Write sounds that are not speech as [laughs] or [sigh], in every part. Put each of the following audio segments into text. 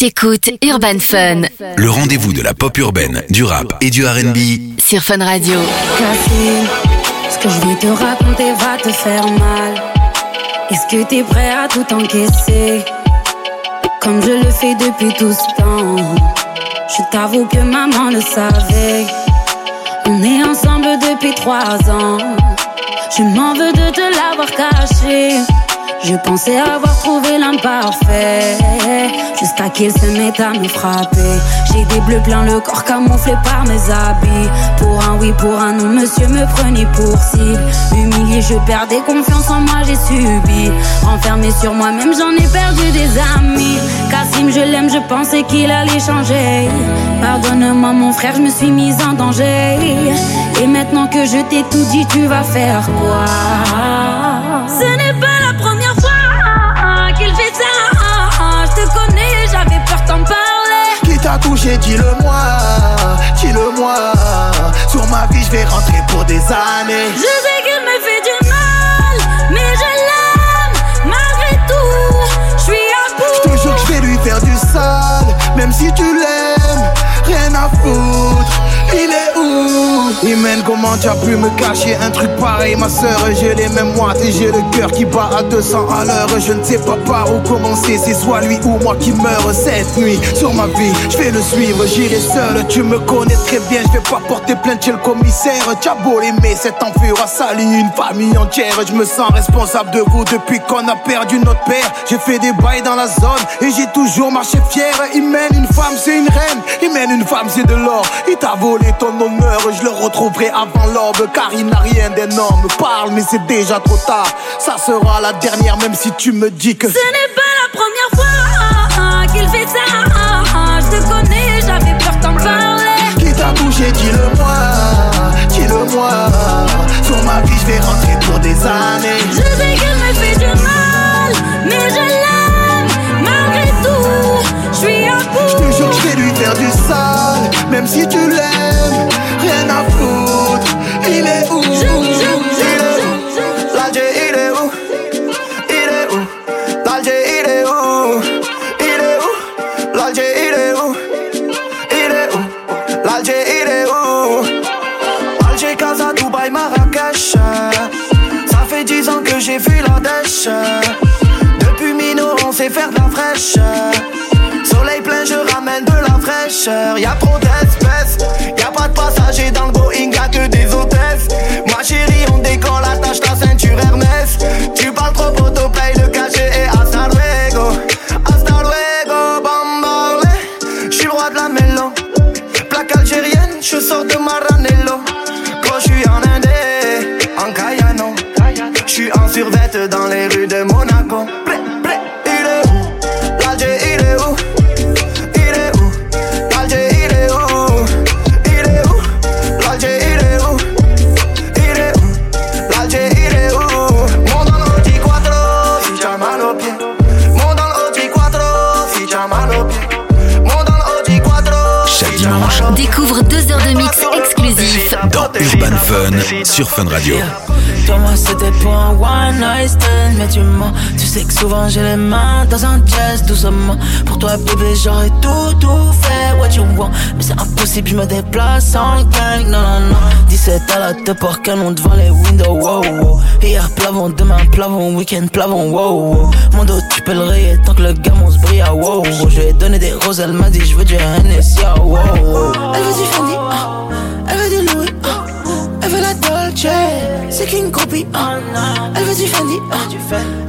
T'écoutes Urban Fun Le rendez-vous de la pop urbaine, du rap et du RB. sur Fun Radio. Cassie, ce que je vais te raconter va te faire mal. Est-ce que t'es prêt à tout encaisser? Comme je le fais depuis tout ce temps. Je t'avoue que maman le savait. On est ensemble depuis trois ans. Je m'en veux de te l'avoir caché. Je pensais avoir trouvé l'imparfait. Jusqu'à qu'il se mette à me frapper. J'ai des bleus plein le corps camouflé par mes habits. Pour un oui, pour un non, monsieur me prenait pour cible. Humilié, je perdais confiance en moi, j'ai subi. Renfermé sur moi-même, j'en ai perdu des amis. Cassim, je l'aime, je pensais qu'il allait changer. Pardonne-moi, mon frère, je me suis mise en danger. Et maintenant que je t'ai tout dit, tu vas faire quoi? Ce n'est pas parler. Qui t'a touché, dis-le-moi, dis-le-moi. Sur ma vie, je vais rentrer pour des années. Je sais qu'il me fait du mal, mais je l'aime malgré tout. Je suis à Je bout. te jure que je vais lui faire du sale, même si tu l'aimes, rien à foutre. Il est où? Imen, comment tu as pu me cacher un truc pareil, ma soeur J'ai les mêmes moites et j'ai le cœur qui bat à 200 à l'heure. Je ne sais pas par où commencer, c'est soit lui ou moi qui meurt cette nuit. Sur ma vie, je vais le suivre, j'irai seul. Tu me connais très bien, je vais pas porter plainte chez le commissaire. Tu as beau l'aimer, cet enfant a sali une famille entière. Je me sens responsable de vous depuis qu'on a perdu notre père. J'ai fait des bails dans la zone et j'ai toujours marché fier. Il mène une femme, c'est une reine. Il mène une femme, c'est de l'or. Il t'a volé ton honneur, je le retrouverai avant l'aube. Car il n'a rien d'énorme. Parle, mais c'est déjà trop tard. Ça sera la dernière, même si tu me dis que. Ce n'est pas la première fois qu'il fait ça. Je te connais, j'avais peur t'en parler. Qui t'a touché, dis-le-moi, dis-le-moi. Sur ma vie, je vais rentrer pour des années. Je sais qu'il me fait du faire du sale, même si tu l'aimes, rien à foutre. Il est où? Il est où? L'Alger, il est où? Il est où? L'Alger, il est où? Il est où? L'Alger, il est où? Il est où? L'Alger, il est où? Alger, Casa, Dubaï, Marrakech. Ça fait dix ans que j'ai vu la dèche. Depuis Mino, on sait faire de la fraîche la fraîcheur. Y'a trop d'espèces, y'a pas de passagers dans le Boeing, y'a que des hôtesses. Ma chérie, on décolle, attache ta Fun sur Fun Radio. Toi moi c'était pour un one night stand. Mais tu mens, tu sais que souvent j'ai les mains dans un jazz doucement. Pour toi bébé j'aurais tout tout fait. What you want? Mais c'est impossible je me déplace en gang. Non non non. 17 à la te porte canon devant les windows. Wow wow Hier plavon, demain plavon, week-end plavon wow wow Mon dos tu peux le rayer tant que le gamin se brille. Ah wow wow Je lui ai donné des roses. Elle m'a dit je veux du Hennessy. Ah wow wow. Elle veut du Fendi. Ah. Elle veut du. Elle veut la Dolce, c'est King Kobe. ah. Elle veut du Fendi, ah.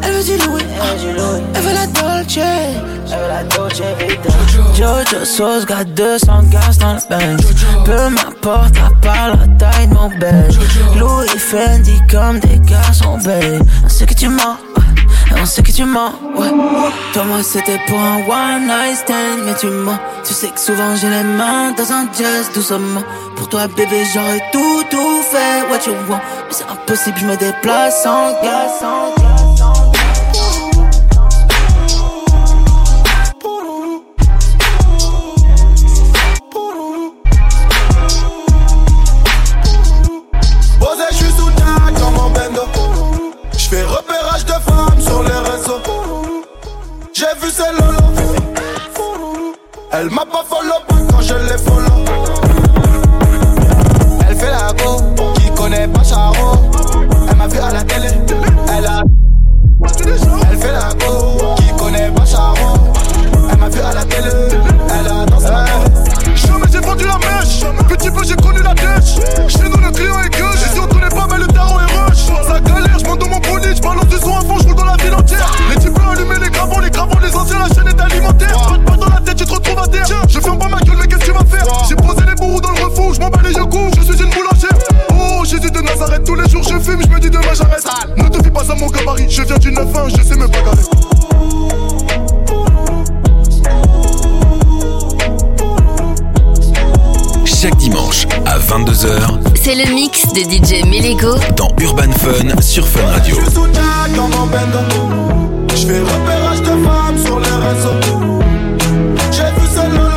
elle veut du Louis. ah. Elle veut la Dolce, elle veut la Dolce Vita. Jojo Sauce, got 200 gaz dans le bench. Peu m'importe, à part la taille de mon. Louis Fendi comme des garçons, babe. Sait que tu. On sait que tu mens, ouais. Toi, moi, c'était pour un one night stand, mais tu mens. Tu sais que souvent j'ai les mains dans un jazz doucement. Pour toi, bébé, j'aurais tout, tout fait, what you want? Mais c'est impossible, je me déplace en gaz, en gaz, Elle m'a pas follow quand je l'ai follow. Elle fait la go, qui connaît pas Charo. Elle m'a vu à la télé, mon gabarit, je viens du 9-1, je sais me bagarrer. Chaque dimanche à 22h C'est le mix de DJ Melego dans Urban Fun sur Fun Radio. Je suis sous dans mon bendo. Je fais repérage de femmes sur les réseaux. J'ai vu ce lolo.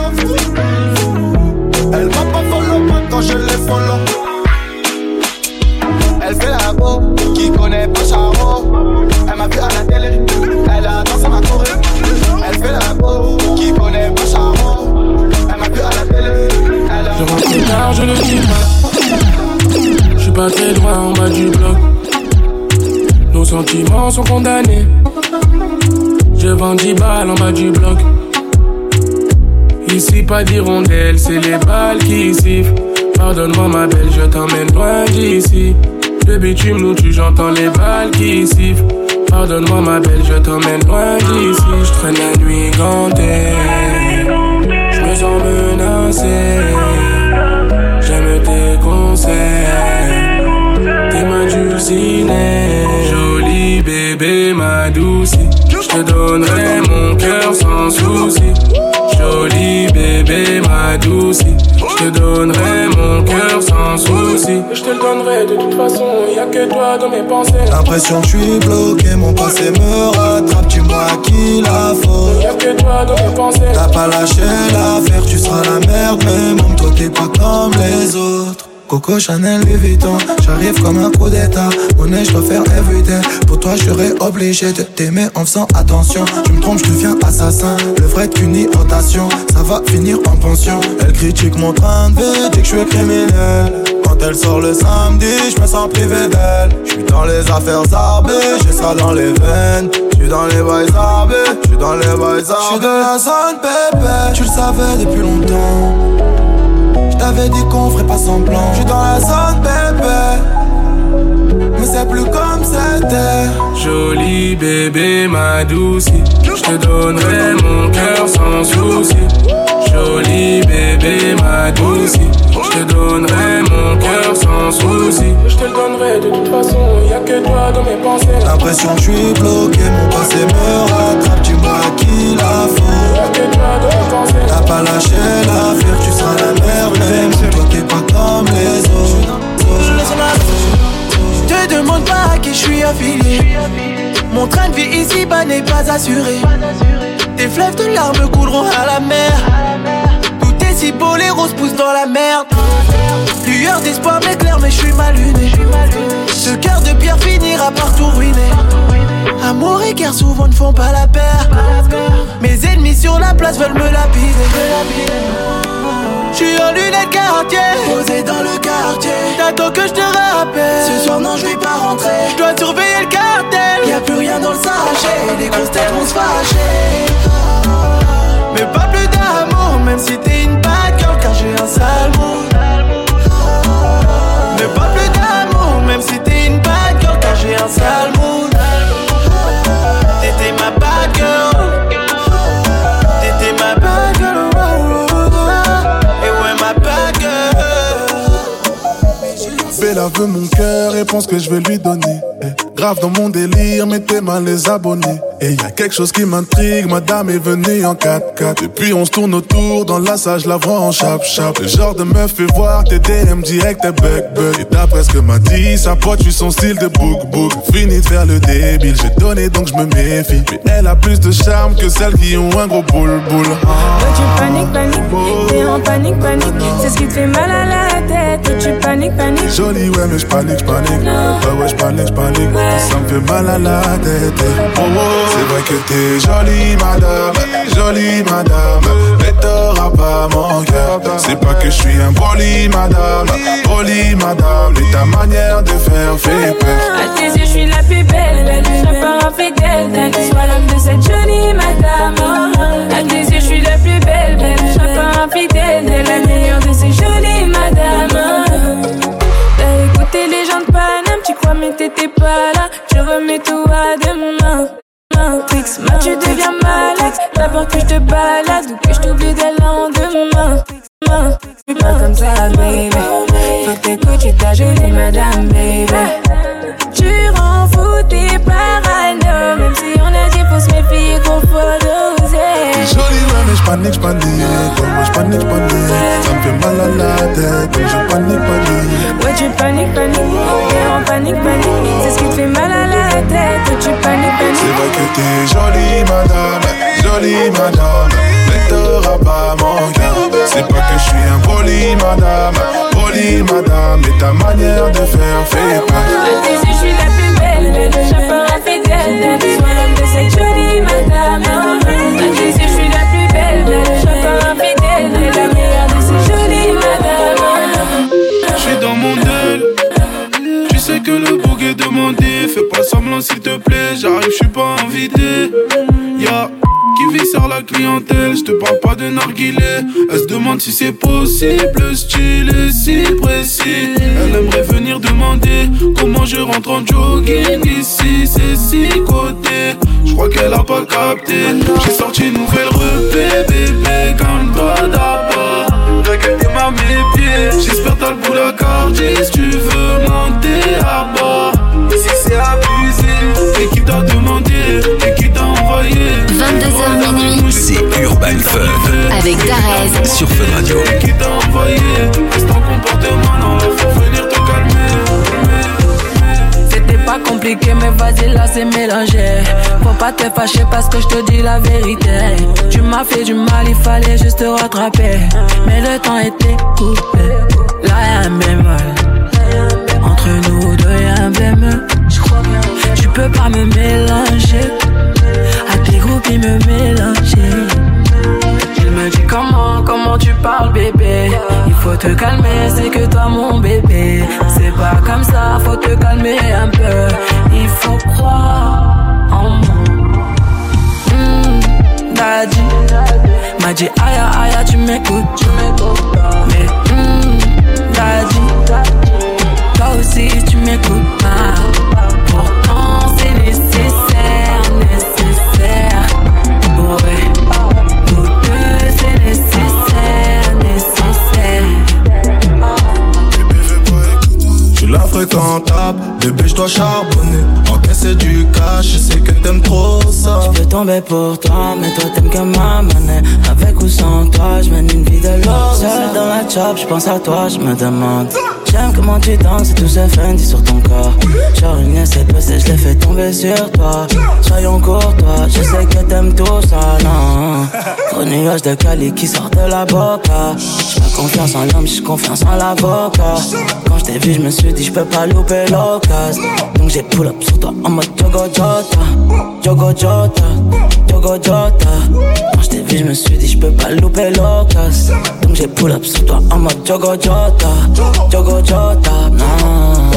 Elle m'a pas follow pas quand je l'ai follow. Qui connaît pas Charo. Elle m'a vu à la télé, elle a dansé ma choré. Elle fait la go, qui connaît pas Charo. Elle m'a vu à la télé, elle a Je rentre tard, je le dis pas. Je suis pas très loin en bas du bloc. Nos sentiments sont condamnés. Je vends 10 balles en bas du bloc. Ici, pas d'hirondelle, c'est les balles qui sifflent. Pardonne-moi, ma belle, je t'emmène loin d'ici. Le bitume nous tue, j'entends les balles qui sifflent. Pardonne-moi, ma belle, je t'emmène loin d'ici. Je traîne la nuit gantée. Je me sens menacé. J'aime tes conseils. T'es ma dulcinée. Joli bébé, ma douce. Je te donnerai mon cœur sans souci. Joli bébé, ma douce. Je te donnerai mon cœur sans souci. Je te le donnerai de toute façon. Y'a que toi dans mes pensées. L'impression que je suis bloqué, mon passé me rattrape, dis-moi à qui la faute. Y'a que toi dans mes pensées. T'as pas lâché l'affaire, tu seras la merde, mais même toi t'es pas comme les autres. Coco Chanel Louis Vuitton, j'arrive comme un coup d'état. Monnaie, je dois faire everyday. Pour toi, je serais obligé de t'aimer en faisant attention. Tu me trompes, je deviens assassin. Le vrai qu'une rotation, ça va finir en pension. Elle critique mon train de vie, dit que je suis criminel. Quand elle sort le samedi, je me sens privé d'elle. Je suis dans les affaires arbées, j'ai ça dans les veines. Je suis dans les bails arbés, je suis dans les bails arbés. Je suis de la zone pépé, tu le savais depuis longtemps. T'avais dit qu'on ferait pas semblant. Je suis dans la zone bébé. Mais c'est plus comme c'était. Joli bébé, ma douce. Je te donnerai mon cœur sans souci. Joli bébé, ma douce. Je te donnerai mon cœur sans souci. Je te le donnerai de toute façon. Y'a que toi dans mes pensées. L'impression que je suis bloqué, mon passé me rattrape. Dis-moi à qui la faute. Y'a que toi dans mes pensées. T'as pas lâché l'affaire, tu seras la merde. Même toi t'es pas comme les autres. Je te demande pas à qui je suis affilié. Mon train de vie ici bas n'est pas assuré. Tes fleuves de larmes couleront à la mer. Si beau, les roses poussent dans la merde. Lueur d'espoir m'éclaire, mais je suis mal luné. Ce cœur de pierre finira par tout ruiner. Amour et guerre souvent ne font pas la paire. Mes ennemis sur la place veulent me lapider. Je suis en lunettes quartier, posé dans le quartier. T'attends que je te rappelle. Ce soir, non, je vais pas rentrer. Je dois surveiller le cartel. Y'a plus rien dans le sachet. Les grosses têtes vont se fâcher. Mais pas même si t'es une bad girl, car j'ai un sale. Mais pas plus d'amour, même si t'es une bad girl, car j'ai un sale mood. T'étais ma bad girl. T'étais ma bad girl. Et ouais, ma bad girl. Bella veut mon cœur et pense que je vais lui donner. Eh, grave dans mon délire, mettez mal les abonnés. Et y a quelque chose qui m'intrigue, madame est venue en 4x4. Et puis on se tourne autour, dans la salle, je la vois en chap-chap. Le genre de meuf fait voir tes DM direct, t'es bug bug. Et d'après ce que m'a dit, sa pote, tu son style de book book. Fini de faire le débile, j'ai donné donc je me méfie. Mais elle a plus de charme que celles qui ont un gros boule boule. Toi tu paniques, paniques, t'es en panique, panique C'est ce qui te fait mal à la tête Toi tu paniques, paniques Jolie, ouais, mais j'panique, j'panique. Ouais, ouais, j'panique, j'panique. Ça me fait mal à la tête. Oh, oh. C'est vrai que t'es jolie, madame. Jolie, madame. Mais t'aurais C'est pas que je suis un poli, madame, poli, madame. Et ta manière de faire fait peur. À tes yeux, je suis la plus belle, la plus pas infidèle. Sois l'homme de cette jolie madame. À tes yeux, je suis la plus belle, belle. Sois pas infidèle, la meilleure de ces jolies madames. Tu mais t'étais pas là. Je remets tout à demain. Trix, moi tu deviens malade. D'abord que je te balade ou que je t'oublie dès le lendemain. Suis pas comme ça, baby. Faut t'écouter ta jolie madame, baby. Tu rends fou tes parano. Même si on faut se méfier qu'on faut doser. Jolie, ouais, mais j'panique, j'panique. Moi j'panique, j'panique. Ça me fait mal à la tête. Donc je panique, panique. Ouais, tu paniques, paniques. En panique, panique. C'est ce qui te fait mal à la tête. Tu paniques, paniques. C'est vrai que t'es jolie, madame. Jolie, madame. Mais t'auras pas mon cœur. C'est pas que je suis un poli, madame. Poli, madame. Et ta manière de faire fait yeux, je suis la plus belle, belle, je pas infidèle. Sois l'homme de cette jolie madame. Yeux, je suis la plus belle, belle, je pas infidèle. La meilleure de ces jolies madames. Je suis dans mon aile. Tu sais que le bouc est demandé. Fais pas semblant s'il te plaît. J'arrive, je suis pas invité. Ya la clientèle. Je te parle pas de narguilé. Elle se demande si c'est possible. Le style est si précis. Elle aimerait venir demander comment je rentre en jogging ici. C'est si côté. Je crois qu'elle a pas capté. J'ai sorti une nouvelle repée, bébé. Calme-toi d'abord. T'inquiète, t'es mes pieds. J'espère t'as le bout si tu veux monter avec Darez. sur Fun Radio. Qui t'a envoyé? En comportement, non, faut venir te calmer. C'était pas compliqué, mais vas-y, là c'est mélangé. Faut pas te fâcher parce que je te dis la vérité. Tu m'as fait du mal, il fallait juste te rattraper. Mais le temps était coupé. Là y'a un bémol. Entre nous deux y'a un bémol. Tu peux pas me mélanger. À tes groupes, ils me mélanger. Me dit comment, comment tu parles bébé. Il faut te calmer, c'est que toi mon bébé. C'est pas comme ça, faut te calmer un peu. Il faut croire en moi. Hmm, Daddy. M'a dit aya aya tu m'écoutes. Mais hmm, Daddy. Toi aussi tu m'écoutes pas la fréquentable, bébé, je dois charbonner. Encaisser du cash, je sais que t'aimes trop ça. Je peux tomber pour toi, mais toi t'aimes que ma. Avec ou sans toi, je mène une vie de l'or. Seul dans la job, je pense à toi, je me demande. J'aime comment tu danses et tout ce Fendi sur ton corps. Genre une essai passée, je l'ai fait tomber sur toi. Soyons courtois, je sais que t'aimes tout ça, non. Gros nuage de Cali qui sort de la boca. J'ai pas confiance en l'homme, j'ai confiance en l'avocat. Quand je t'ai vu, je me suis dit, je peux pas louper l'occasion. Donc j'ai pull up sur toi en mode Jogo Jota. Jogo Jota, Jogo Jota. Quand je t'ai vu, je me suis dit, je peux pas louper l'occasion. Donc j'ai pull up sur toi en mode Jogo Jota. Jogo Jota, non.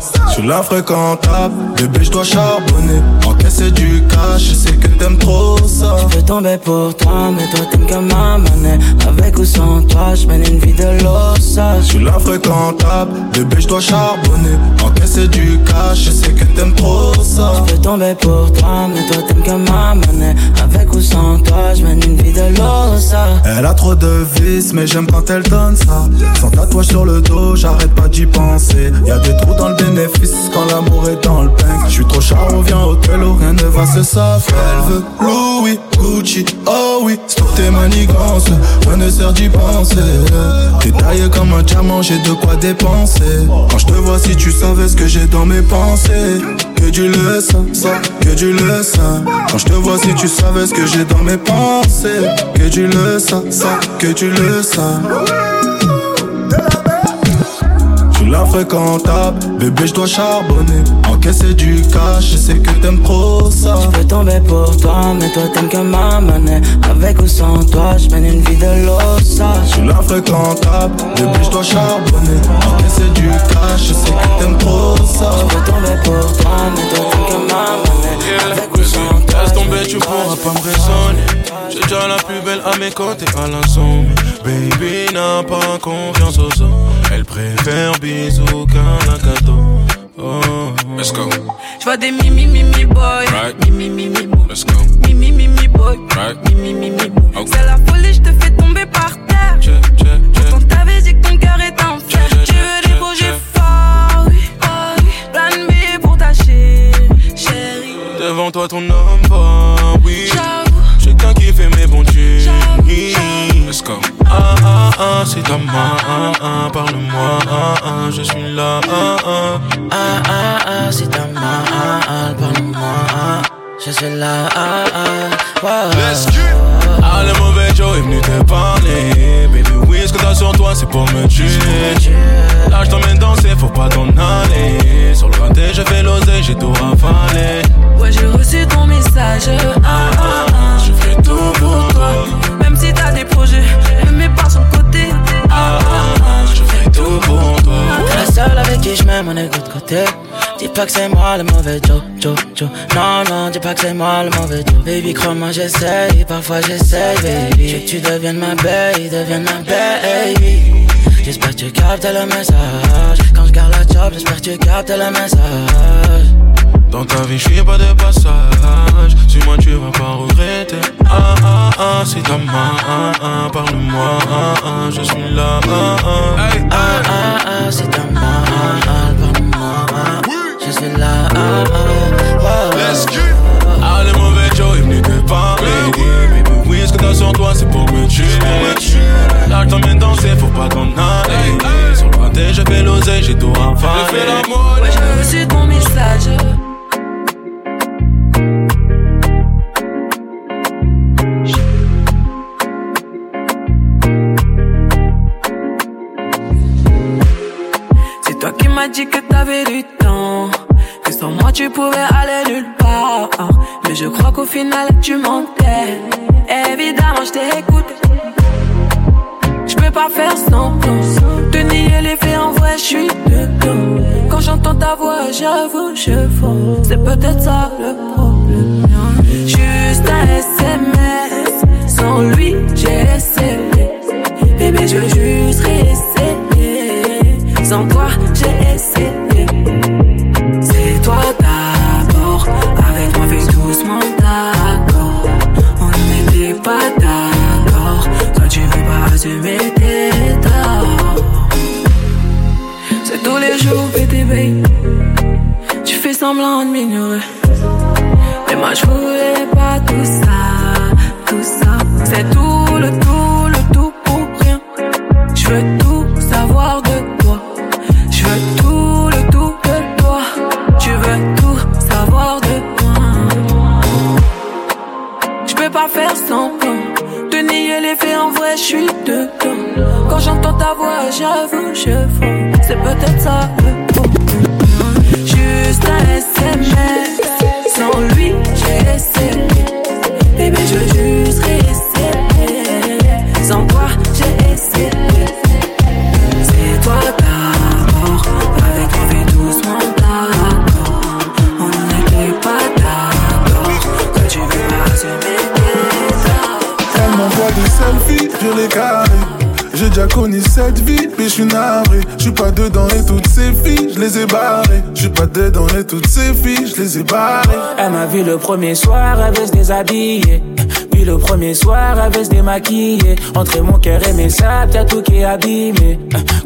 Je suis la fréquentable, bébé, je dois charbonner. Encaisser du cash, je sais que t'aimes trop ça. Je peux tomber pour toi, mais toi t'aimes que ma monnaie. Avec ou sans toi, je mène une vie de l'ossa. Je suis la fréquentable, bébé, je dois charbonner. Encaisser du cash, je sais que t'aimes trop ça. Je peux tomber pour toi, mais toi t'aimes que ma monnaie. Avec ou sans toi, je mène une vie de l'ossa. Elle a trop de vices, mais j'aime quand elle donne ça. Sans tatouage sur le dos, j'arrête pas d'y penser. Y a des trous dans le bénéfice quand l'amour est dans le pain. Je suis trop charo, viens au tello, rien ne va se savoir. Elle veut Louis, Gucci, oh oui, stop tes manigances, rien ne sert d'y penser. T'es taillé comme un diamant, j'ai de quoi dépenser. Quand je te vois, si tu savais ce que j'ai dans mes pensées. Que du le ça, que du le. Quand je te vois, si tu savais ce que j'ai dans mes pensées. Que du le ça, que tu le sens. Je suis la fréquentable, bébé, je dois charbonner. Encaisser du cash, je sais que t'aimes trop ça. Je peux tomber pour toi, mais toi t'aimes que ma monnaie. Avec ou sans toi, je mène une vie de l'ossa. Je suis l'infréquentable. Depuis, je dois charbonner. Encaisser du cash, je sais que t'aimes trop ça. Je peux tomber pour toi, mais toi t'es que ma monnaie. Avec ou sans Laisse tomber, tu pourras pas me raisonner. J'ai déjà la plus belle à mes côtés à la somme. Baby n'a pas confiance aux autres. Elle préfère bisous qu'un cadeau. Oh. Let's go. Je vois des mimi mimi boy. Right. Mimi mimi boy. Let's go. Mimi mimi boy. Right. Mimi mimi boy. C'est la folie, je te fais tomber par terre. Check, check, check. Pourtant t'avais dit que ton cœur est en fer. Tu veux des projets forts, oui. oh oui. Plan B pour ta chérie. Chérie. Devant toi, ton homme fort, Ah ah ah, c'est ta main, ah ah, parle-moi, ah ah, je suis là, ah ah. Ah ah ah, c'est ta main, ah ah, parle-moi, ah, je suis là, ah ah, wow. Let's get Ah, le mauvais Joe est venu te parler. Baby, oui, ce que t'as sur toi, c'est pour me tuer? Là, je t'emmène danser, faut pas t'en aller. Sur le raté, je fais l'oseille, j'ai tout rafalé. Ouais, j'ai reçu ton message. Ah ah ah. Je fais tout pour toi. Même si t'as des projets, tout la seule avec qui je m'aime, on est de côté. Dis pas que c'est moi le mauvais Joe, Joe, Joe. Non, non, dis pas que c'est moi le mauvais Joe. Baby, crois-moi, j'essaye, parfois j'essaye, baby. Que tu deviennes ma baby, deviennes ma baby. J'espère que tu captes le message. Quand je garde la job, j'espère que tu captes le message. Dans ta vie, je suis pas de passage. Suis-moi, tu vas pas regretter. Ah ah ah, c'est ta main, ah ah, parle-moi, ah ah, je suis là, ah ah. Ah ah ah, c'est ta main, ah ah, parle-moi, ah. Je suis là, ah ah, wow. Let's get Ah, le mauvais Joe est venu te parler. Oui, ce que t'as sur toi, c'est pour me tuer. Là, je t'emmène danser, faut pas t'en aller. Sur le je fais l'oseille, j'ai tout rafalé. Je fais l'amour, Ouais, j'ai reçu ton message. Tu mentais. Évidemment, je t'écoute. Je peux pas faire semblant De nier les faits en vrai, je suis dedans Quand j'entends ta voix, j'avoue, je fonds C'est peut-être ça le problème semblant de m'ignorer cette vie, mais je suis navré. Je suis pas dedans et toutes ces filles, je les ai barrées. Je suis pas dedans et toutes ces filles, je les ai barrées. Elle m'a vu le premier soir, elle veut se déshabiller. Puis le premier soir, elle veut se démaquiller. Entre mon cœur et mes sables, y'a tout qui est abîmé.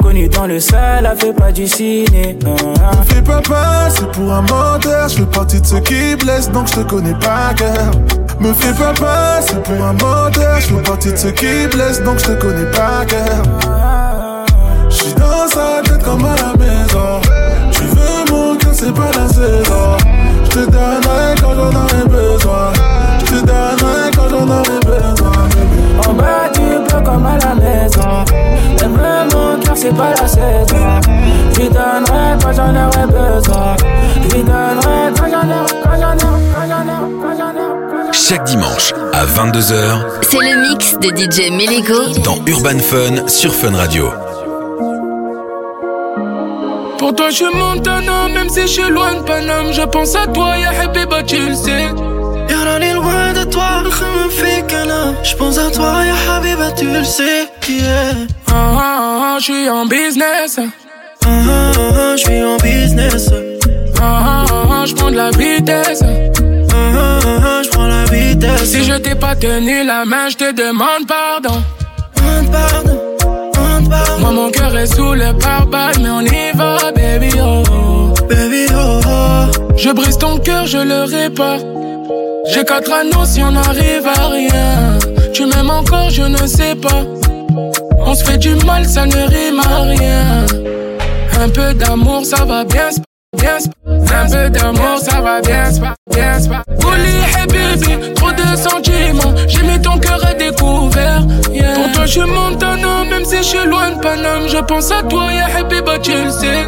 Connue dans le sol, elle fait pas du ciné. Me fais pas passer pour un menteur, je fais partie de ceux qui blessent, donc je te connais pas cœur. Me fais pas passer pour un menteur, je fais partie de ceux qui blessent, donc je te connais pas cœur. Je suis dans sa tête comme à la maison. Tu veux mon cœur, c'est pas la saison. Je te donnerai quand j'en aurai besoin. Je te donnerai quand j'en aurai besoin. En bas du bloc comme à la maison. Elle veut cœur, c'est pas la saison. Je lui donnerai quand j'en aurai besoin. Je lui donnerai quand j'en aurai, quand j'en aurai, quand j'en aurai, quand j'en aurai. Chaque dimanche à 22h C'est le mix de DJ Melego dans Urban Fun sur Fun Radio. Pour toi, je suis Montana, même si je suis loin de Paname. Je pense à toi, ya Habiba, tu le sais. Toi, Je pense à toi, ya Habiba, tu le sais. Yeah. Ah, ah, ah, je suis en business. Ah, ah, ah, je suis en business. Ah, ah, ah, je prends de la vitesse. Ah, ah, ah, je prends la vitesse. Si je t'ai pas tenu la main, je te demande pardon. Demande pardon. Moi mon cœur est sous le pare mais on y va, baby oh. Baby oh, oh. Je brise ton cœur, je le répare. J'ai quatre anneaux si on n'arrive à rien. Tu m'aimes encore, je ne sais pas. On se fait du mal, ça ne rime à rien. Un peu d'amour, ça va bien se bien Un peu d'amour, ça va bien se bien se baby, trop de sentiments. J'ai mis ton cœur à découvert. Pour toi, je suis Paname. Je pense à toi, ya Habiba, tu le sais.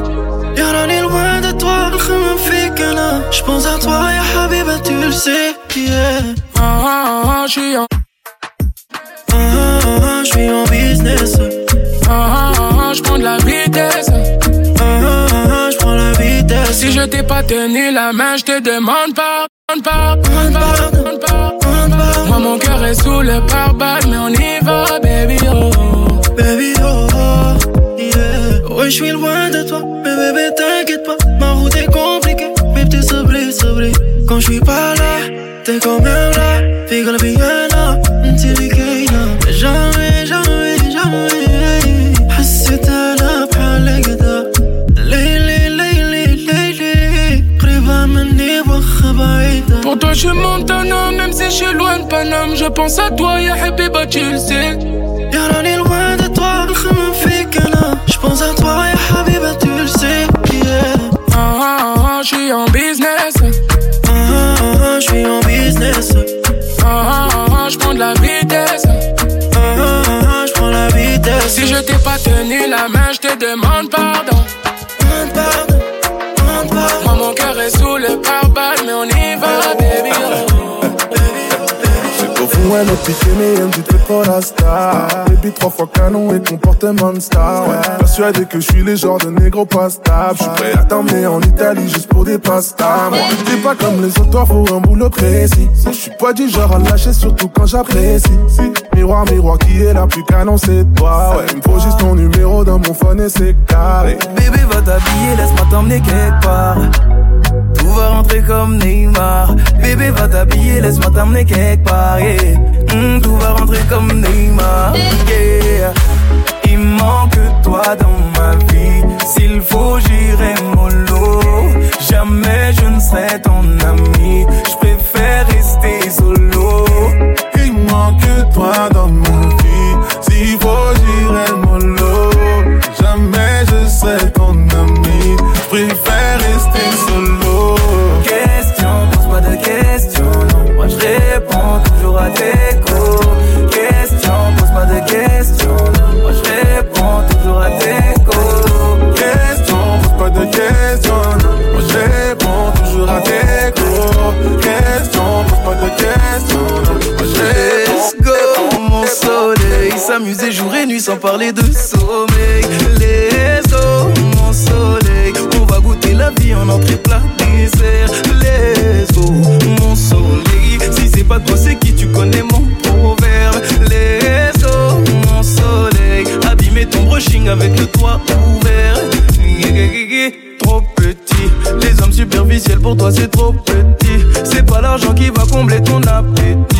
Y'a est loin de toi, je pense à toi, ya Habiba, tu le sais. Yeah. Ah, ah, ah, je suis en. Ah, ah, ah, je suis en business. Ah, ah, ah, je prends de la vitesse. Ah, ah, ah, je prends la vitesse. Si je t'ai pas tenu la main, je te demande pas. Pardon, pardon, pardon, Moi, mon cœur est sous le pare mais on y va, baby, oh. Baby, oh, oh, yeah. Ouais, je suis loin de toi, mais bébé, t'inquiète pas. Ma route est compliquée, mais t'es sablé, sablé. Quand je suis pas là, t'es quand même là. Figure la vie est là, t'es là. Jamais, jamais, jamais. À la Priva. Pour toi, je suis Montana, même si je loin de Paname. Je pense à toi, ya habiba, tu le pense à toi et Habiba, tu le sais. Ah ah ah, je suis en business. Ah ah ah, je suis en business. Ah ah ah, je prends de la vitesse. Ah ah ah, je prends la vitesse. Si je t'ai pas tenu la main, je te demande pardon. Demande pardon, demande pardon. Moi, mon cœur est sous le pare mais on y va. Piquée, mais elle me dit très trop la star. Baby, trois fois canon et comportement star. Ouais. Persuadé que je suis les genres de négro pas stable. Je suis prêt à t'emmener en Italie juste pour des pastas. Ouais. T'es pas comme les autres, toi, faut un boulot précis. Je suis pas du genre à lâcher, surtout quand j'apprécie. Miroir, miroir, qui est la plus canon, c'est toi. Ouais, il me faut juste ton numéro dans mon phone et c'est carré. Bébé, va t'habiller, laisse-moi t'emmener quelque part. Tout va rentrer comme Neymar. Bébé, va t'habiller, laisse-moi t'emmener quelque part. Yeah. Mm, tout va rentrer comme Neymar. Yeah. Il manque toi dans ma vie. S'il faut, j'irai mollo. Jamais je ne serai ton ami. Je préfère rester solo. Il manque toi dans ma vie. S'amuser jour et nuit sans parler de sommeil. Let's go, mon soleil. On va goûter la vie en entrée plat dessert. Let's go, mon soleil. Si c'est pas toi, c'est qui tu connais mon proverbe. Let's go, mon soleil. Abîmer ton brushing avec le toit ouvert. Trop petit, les hommes superficiels pour toi c'est trop petit. C'est pas l'argent qui va combler ton appétit.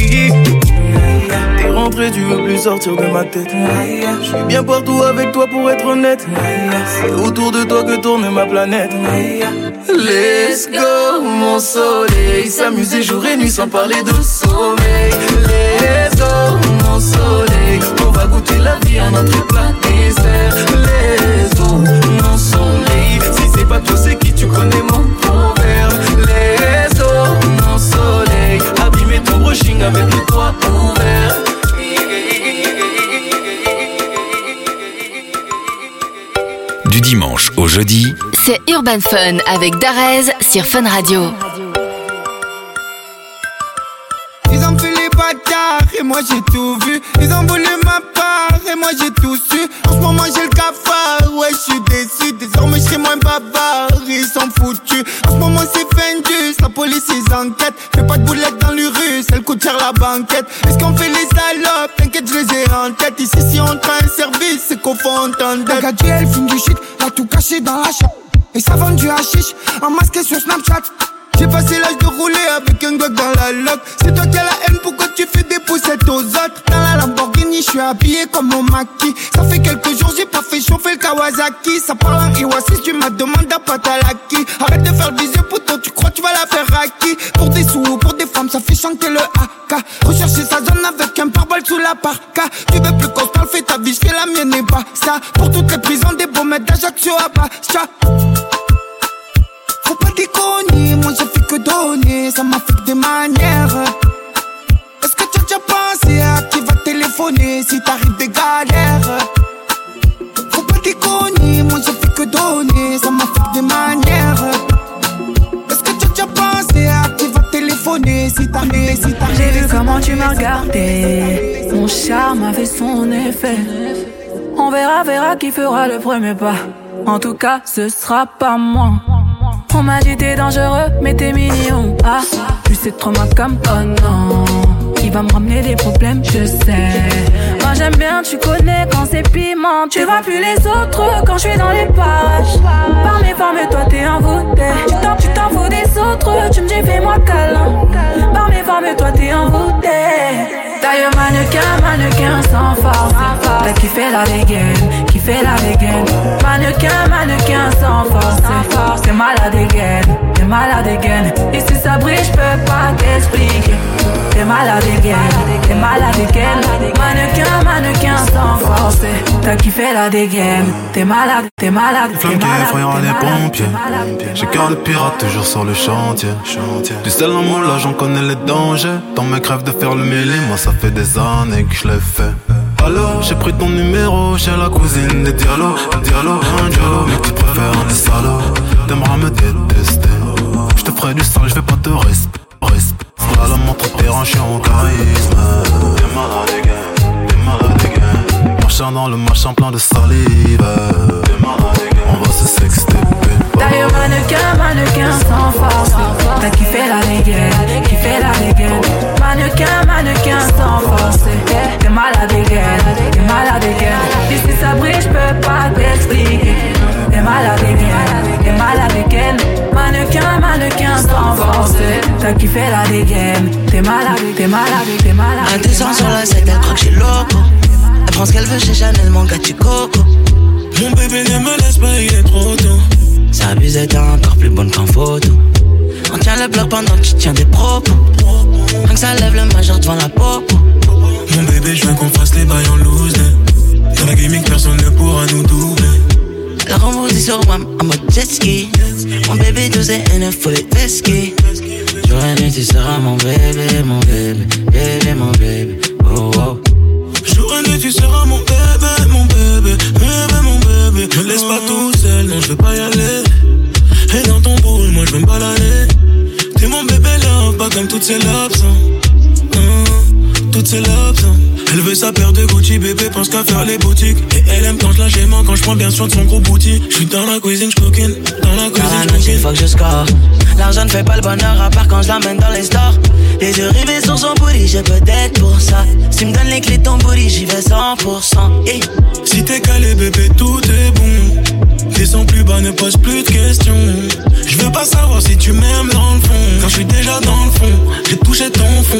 Tu veux plus sortir de ma tête. Je suis bien partout avec toi pour être honnête. C'est autour de toi que tourne ma planète. Let's go, mon soleil. S'amuser jour et nuit sans parler de sommeil. Let's go, mon soleil. Urban Fun avec Darez sur Fun Radio. Fera le premier pas. En tout cas, ce sera pas moi. On m'a dit t'es dangereux, mais t'es mignon. Ah, plus c'est trop ma comme oh non. Il va me ramener des problèmes, je sais. Moi j'aime bien, tu connais quand c'est piment. Tu vois plus les autres quand je suis dans les pages. Par mes formes, toi t'es envoûté. Tu t'en, tu t'en fous des autres, tu me dis fais-moi câlin. Par mes formes, toi t'es envoûté. Taille mannequin, mannequin sans force. T'as qui fait la dégaine, qui fait la dégaine. Mannequin, mannequin sans force. T'es malade again, t'es malade again. Et si ça brille, je peux pas t'expliquer. T'es malade again, t'es malade again. Mannequin, mannequin sans force. T'as qui fait la dégaine. T'es malade, t'es malade, malade. effrayant t'es les malade, pompiers. t'es malade. J'ai cœur de pirate toujours sur le chantier. Du sel en moi là j'en connais les dangers. Dans mes crèves de faire le mêlé, moi ça fait des années que je l'ai fait. Alors j'ai pris ton numéro chez la cousine des dialogues. Diallo, un dialogue, mais tu préfères les salauds. T'aimeras me détester. Je te ferai du sale, je vais pas te respecter. La la montre tes hanches en charisme. T'es malade again, t'es malade again. Machin dans le machin plein de salive. T'es malade. On va se sexter. Taille mannequin, mannequin sans force. T'as qui fait la dégaine, qui fait la dégaine. Mannequin, mannequin sans force. T'es malade again, t'es malade again. Ici ça brille, j'peux pas t'expliquer. T'es malade again, t'es malade again. Mannequin, mannequin sans force. T'as qui fait la dégaine. T'es malade, t'es malade, t'es malade. Un descend sur la scène, elle croit que je suis loco. Elle prend ce qu'elle veut chez Chanel, mon gars, tu coco. Mon bébé ne me laisse pas, il est trop tôt. C'est abusé, t'es encore plus bonne qu'en photo. On tient le bloc pendant que tu tiens des propos. Rien que ça lève le majeur devant la popo. Mon bébé, je veux qu'on fasse les bails en loose. Dans la gaming, personne ne pourra nous doubler. La rembourse sur moi en mode jet ski. Mon bébé 12 et N faut les. Jour et nuit, tu seras mon bébé, mon bébé, bébé, mon bébé. Oh, oh. Jour et nuit, tu seras mon bébé, mon bébé, bébé, mon bébé. Me laisse pas tout seul, non, je veux pas y aller. Et dans ton boule, moi je veux me balader. T'es mon bébé love, pas comme toutes ces lobes. Hein, toutes ces lobes. hein. Elle veut sa paire de Gucci, bébé pense qu'à faire les boutiques. Et elle aime quand je la quand je prends bien soin de son gros bouti. Je suis dans la cuisine, je coquine. Dans la cuisine, je L'argent ne fait pas le bonheur, à part quand je l'emmène dans les stores. Les yeux rivés sur son booty, j'ai peut-être pour ça. Si me donnes les clés de ton booty, j'y vais 100%. Et Si t'es calé, bébé, tout est bon. Descends plus bas, ne pose plus de questions. Je veux pas savoir si tu m'aimes dans le fond. Quand je suis déjà dans le fond, j'ai touché ton fond.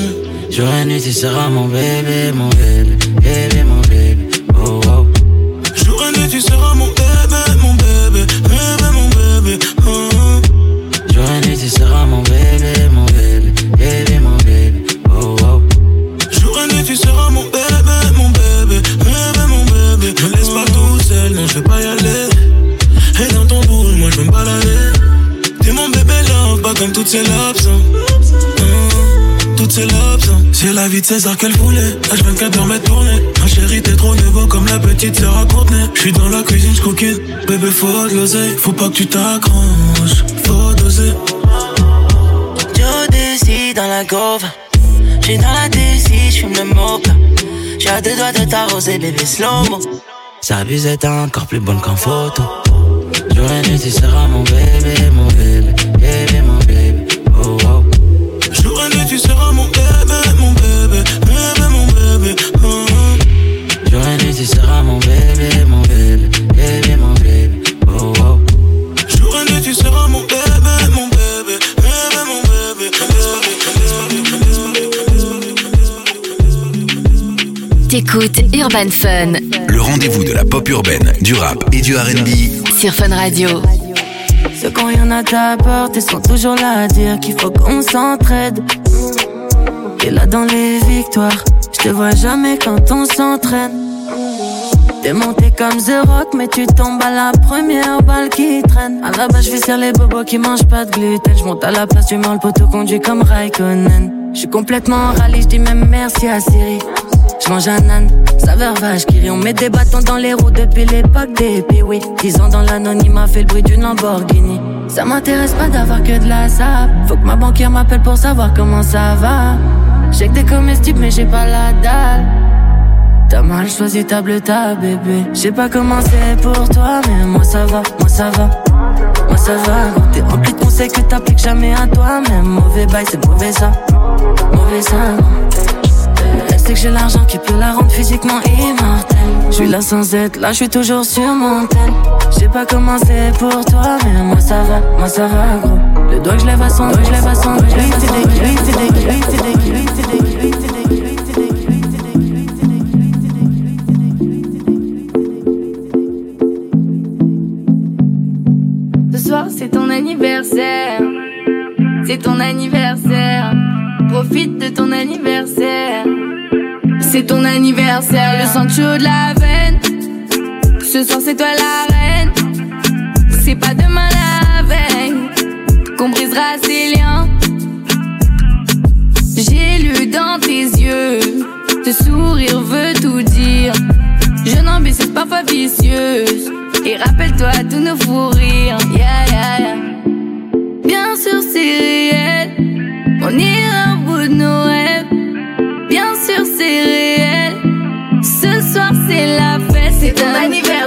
jour et nuit, tu seras mon bébé, mon bébé, bébé, mon bébé. Oh, oh. Jour et nuit, tu seras mon bébé, la vie de César qu'elle voulait. H24 dans mes tournées. Ma chérie, t'es trop négo comme la petite sœur à Je suis dans la cuisine, j'coquine. Bébé, faut de l'oseille. Faut pas que tu t'accroches. Faut doser. Yo dans la gauve. J'suis dans la DC, j'fume le mocha. J'ai à deux doigts de t'arroser, bébé slow-mo. Sa bise est encore plus bonne qu'en photo. J'aurais dit, tu seras mon bébé, mon bébé, Urban Fun. Le rendez-vous de la pop urbaine, du rap et du RB. Sur Fun Radio. Ceux quand y'en a ta porte, ils sont toujours là à dire qu'il faut qu'on s'entraide. Et là dans les victoires, je te vois jamais quand on s'entraîne. T'es monté comme The Rock, mais tu tombes à la première balle qui traîne. À la base, je sur les bobos qui mangent pas de gluten. Je monte à la place du mort, le poteau conduit comme Raikkonen. Je suis complètement rallye, je dis même merci à Siri. Je mange un âne, saveur vache qui On met des bâtons dans les roues depuis l'époque des oui. Dix ans dans l'anonymat fait le bruit d'une Lamborghini. Ça m'intéresse pas d'avoir que de la sap. Faut que ma banquière m'appelle pour savoir comment ça va. J'ai que des comestibles mais j'ai pas la dalle. T'as mal choisi ta bleu ta bébé. J'ai pas comment c'est pour toi, mais moi ça va, moi ça va. Moi ça va, t'es rempli de conseils que t'appliques jamais à toi-même. Mauvais bail, c'est mauvais ça. Mauvais ça que j'ai l'argent qui peut la rendre physiquement immortelle. Je suis là sans être là, je suis toujours sur mon tel. Je sais pas comment c'est pour toi, mais moi ça va, moi ça va gros. Le doigt que je lève à son, je lève à son, des. Ce soir c'est ton anniversaire, c'est ton anniversaire. Profite de ton anniversaire. C'est ton anniversaire, le sang chaud de la veine. Ce soir c'est toi la reine. C'est pas demain la veille qu'on brisera ces liens. J'ai lu dans tes yeux, te sourire veut tout dire. Jeune ambitieuse, parfois vicieuse. Et rappelle-toi tous nos fous rires. Yeah, yeah, yeah. Bien sûr, c'est réel. On ira au bout de Noël c'est réel. Ce soir c'est la fête, c'est ton anniversaire.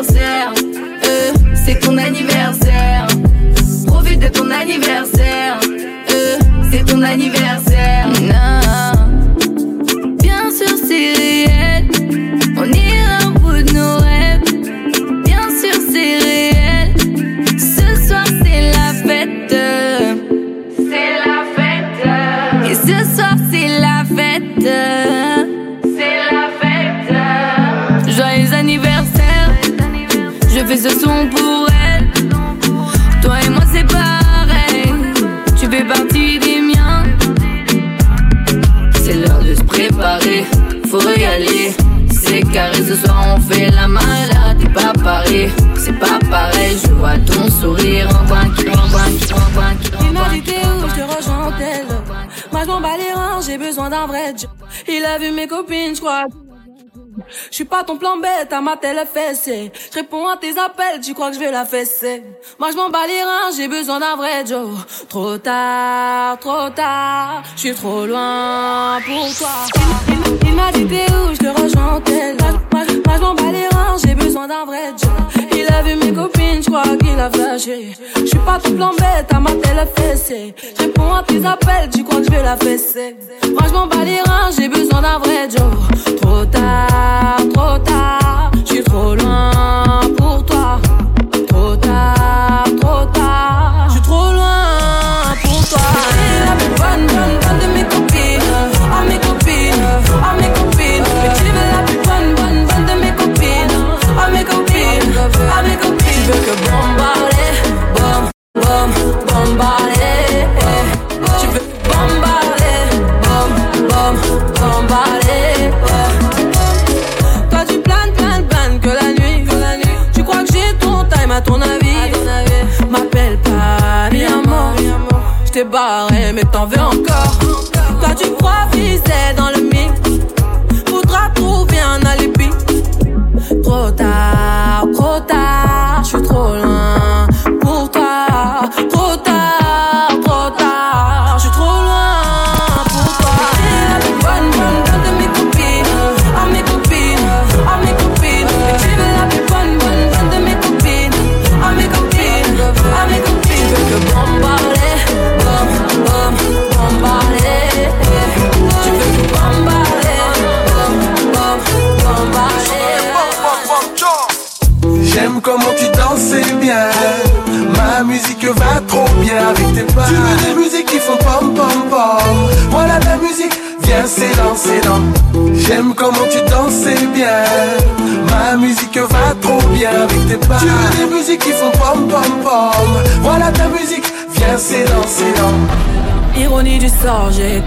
Ce soir on fait la malade, t'es pas pareil, c'est pas pareil. Je vois ton sourire en coin qui, en coin qui, en coin qui. Où, je te rejoins tel. Moi je m'en bats les reins, j'ai besoin d'un vrai job. Il a vu mes copines, je crois. Je suis pas ton plan bête, à ma télé fessée. Je réponds à tes appels, tu crois que je vais la fesser. Moi je m'en bats les j'ai besoin d'un vrai Joe. Trop tard, trop tard, je suis trop loin pour toi. Il, m'a dit t'es où, je te rejoins tel. Moi, je m'en bats les j'ai besoin d'un vrai Joe. Il a vu mes copines, je crois qu'il a flashé. Je suis pas ton plan bête, à ma télé fessée. Je réponds à tes appels, tu crois que je vais la fesser. Moi je m'en bats les j'ai besoin d'un vrai Joe. Trop tard trop tard, je suis trop loin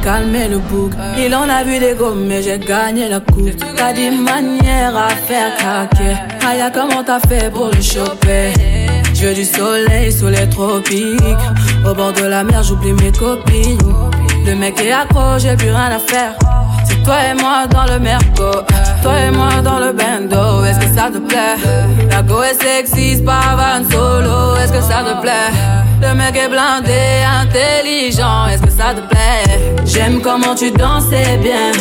calmé le bouc. Il en a vu des gommes, j'ai gagné la coupe. T'as des manières à faire craquer. Aya, comment t'as fait pour le choper? Je du soleil sous les tropiques. Au bord de la mer, j'oublie mes copines. Le mec est accro, j'ai plus rien à faire. C'est toi et moi dans le merco. Toi et moi dans le bando. Est-ce que ça te plaît? La go est sexy, pas van solo. Est-ce que ça te plaît? Le mec est blindé, intelligent. Est-ce que ça te plaît? J'aime comment tu danses, c'est bien.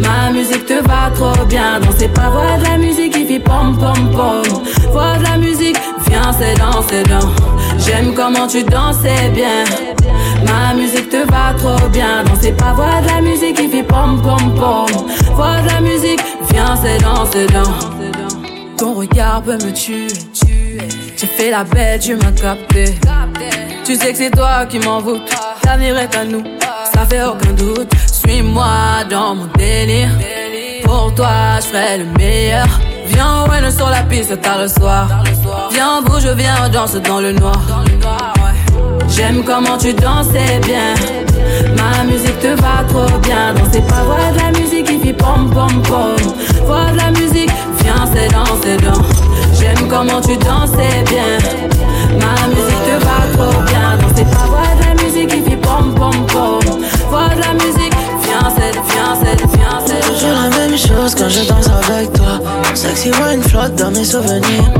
Ma musique te va trop bien. Danser pas, voix de la musique qui fait pom pom pom. Voix de la musique, viens, c'est dans, c'est dans. J'aime comment tu danses, c'est bien. Ma musique te va trop bien. Danser pas, voix de la musique qui fait pom pom pom. Voix de la musique, viens, c'est dans, c'est dans. Ton regard peut me tuer. J'ai fait la bête, tu m'as capté. Tu sais que c'est toi qui m'envoûte. L'avenir est à nous, ça fait aucun doute. Suis-moi dans mon délire. Pour toi, je ferai le meilleur. Viens, ouais, sur la piste tard le soir. Viens, bouge, viens, danse dans le noir. J'aime comment tu danses, bien. Ma musique te va trop bien. Danser pas, voix de la musique qui fait pom pom pom. Voix de la musique, viens, c'est dans, c'est dans. J'aime comment tu danses, bien. Ma musique te va trop bien. Danser pas, voix de la musique qui fait pom pom pom. Voix de la musique, viens, c'est, viens, c'est, viens, c'est. Toujours la même chose quand je danse avec toi. Ton sexy wine flotte dans mes souvenirs.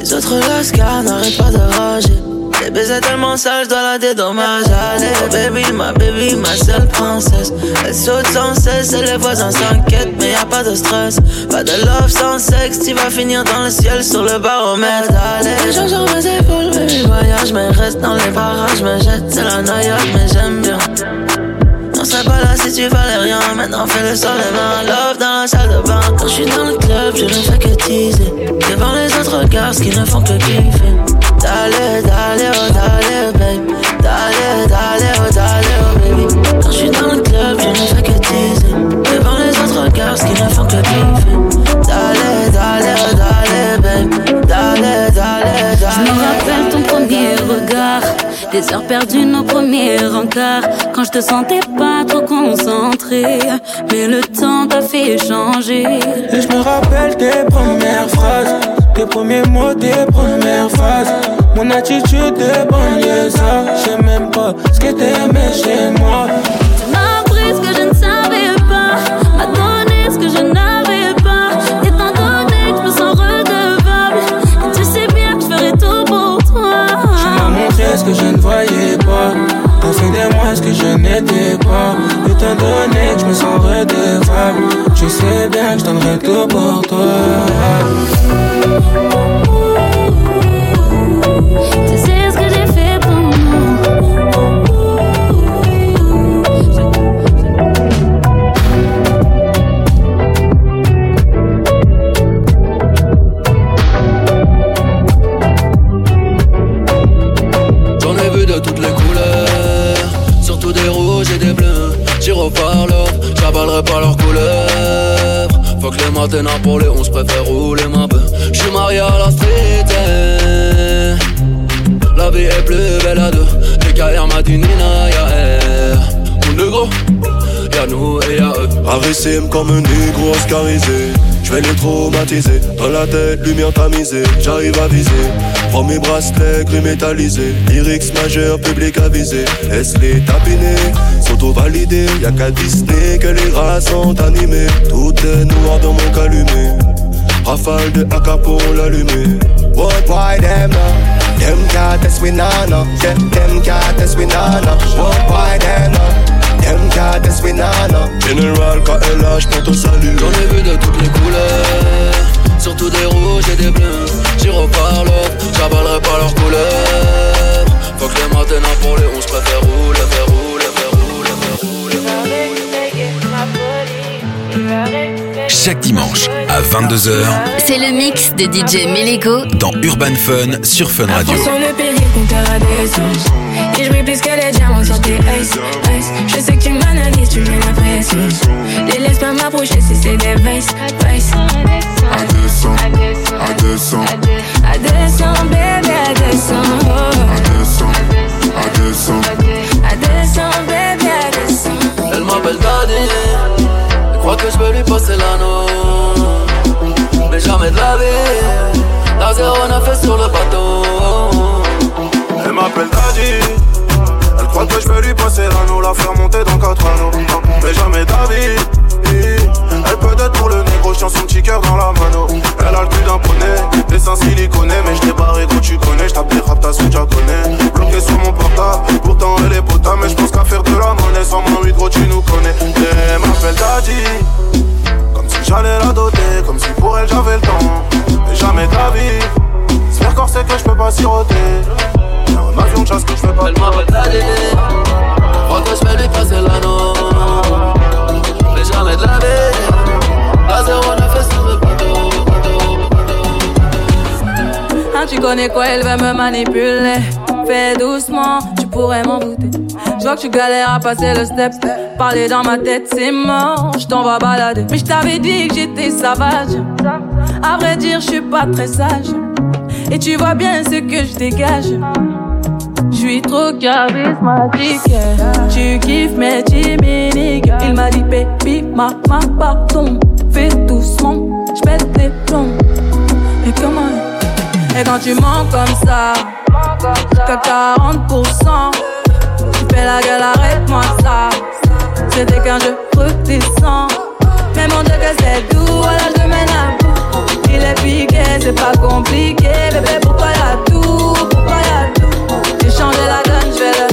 Les autres lascars n'arrêtent pas de rager. Les baisers tellement sales, je dois la dédommager. Baby, ma baby, ma seule princesse. Elle saute sans cesse et les voisins s'inquiètent, mais y a pas de stress. Pas de love sans sexe, tu vas finir dans le ciel sur le baromètre. Allez, gens sur mes épaules, baby, voyage, mais reste dans les barrages, me jette, c'est la noyade, mais j'aime bien. On serait pas là si tu valais rien. Maintenant fais le sol et mains. Love dans la salle de bain. Quand je suis dans le club, je ne fais que teaser. Devant les autres regards, qui ne font que kiffer. Dale, dale, les heures perdues, nos premiers encarts. Quand je te sentais pas trop concentré, mais le temps t'a fait changer. Et je me rappelle tes premières phrases, tes premiers mots, tes premières phases. Mon attitude de banlieue, ça, je sais même pas ce que t'aimais chez moi. Moi ce que je n'étais pas. Étant donné que je me sens redevable, tu sais bien que je donnerai tout pour toi. Matins pour les 11 préfère rouler ma peu. J'suis marié à la street. eh. La vie est plus belle à deux. Carrières m'a dit Nina, y'a. Mon négro, y'a nous et y'a eux. Arrêtez comme un négro oscarisé Je vais les traumatiser. Dans la tête, lumière tamisée. J'arrive à viser. Prends mes bracelets gris métallisés. Lyrics majeur, public avisé. Laisse-les tapiner. S'auto-valider. Y'a qu'à Disney que les rats sont animés. Tout est noir dans mon calumet. Rafale de AK pour l'allumer. What why them? Them can't test we nah no. Them them we nah no. What them? Nah no. Général KLH pour ton salut. J'en ai vu de toutes les couleurs, surtout des rouges et des bleus. J'y repars j'avalerai pas leurs couleurs. Faut que les matins pour les 11 préfère rouler, faire rouler, faire rouler, faire rouler. Chaque dimanche à 22h, c'est le mix de DJ Melego dans Urban Fun sur Fun Radio. Et je plus que les diamants sur tes ice, ice. Je sais que tu m'analyses, tu mets la pression. Les laisse pas m'approcher si c'est des vices, vices. À 200, à 200, à 200, bébé, à 200. À 200, à 200, à 200, bébé, à 200. Elle m'appelle Daddy, croit que je peux lui passer l'anneau. Mais jamais de la vie, la 09 est sur le bateau. Elle m'appelle Daddy. Elle croit que je vais lui passer l'anneau, la faire monter dans quatre anneaux. Mais jamais David. Elle peut être pour le négro, chiant son petit cœur dans la mano. Elle a le cul d'un poney, des seins siliconés. Mais je barré quand tu connais, je des rap, ta tu connais. Bloqué sur mon portable, pourtant elle est potable. Mais je pense qu'à faire de la monnaie, sans mon gros, tu nous connais. elle m'appelle Daddy. Comme si j'allais la doter, comme si pour elle j'avais le temps. Mais jamais David. C'est corps c'est que je peux pas siroter. Un avion de chasse que fais pas. Elle m'appelle Daddy. Crois que je vais lui passer l'anneau. Mais jamais de la vie. La 09 est sur le bateau. Ah, tu connais quoi, elle veut me manipuler. Fais doucement, tu pourrais m'en douter. Je vois que tu galères à passer le step. Parler dans ma tête, c'est mort, je t'en vais balader. Mais je t'avais dit que j'étais sauvage. À vrai dire, je suis pas très sage. Et tu vois bien ce que je dégage. Suis trop charismatique. Tu kiffes mes chimiques. Il m'a dit, baby, ma, ma, pardon. Fais doucement, j'pète les plombs. Et comment? Et quand tu mens comme ça, qu'à 40%, tu fais la gueule, arrête-moi ça. C'était qu'un jeu redescends. Mais mon Dieu que c'est doux, alors je mène à bout. Il est piqué, c'est pas compliqué. Bébé, pourquoi y'a tout? Pourquoi y'a tout? J'ai changé la donne, je vais le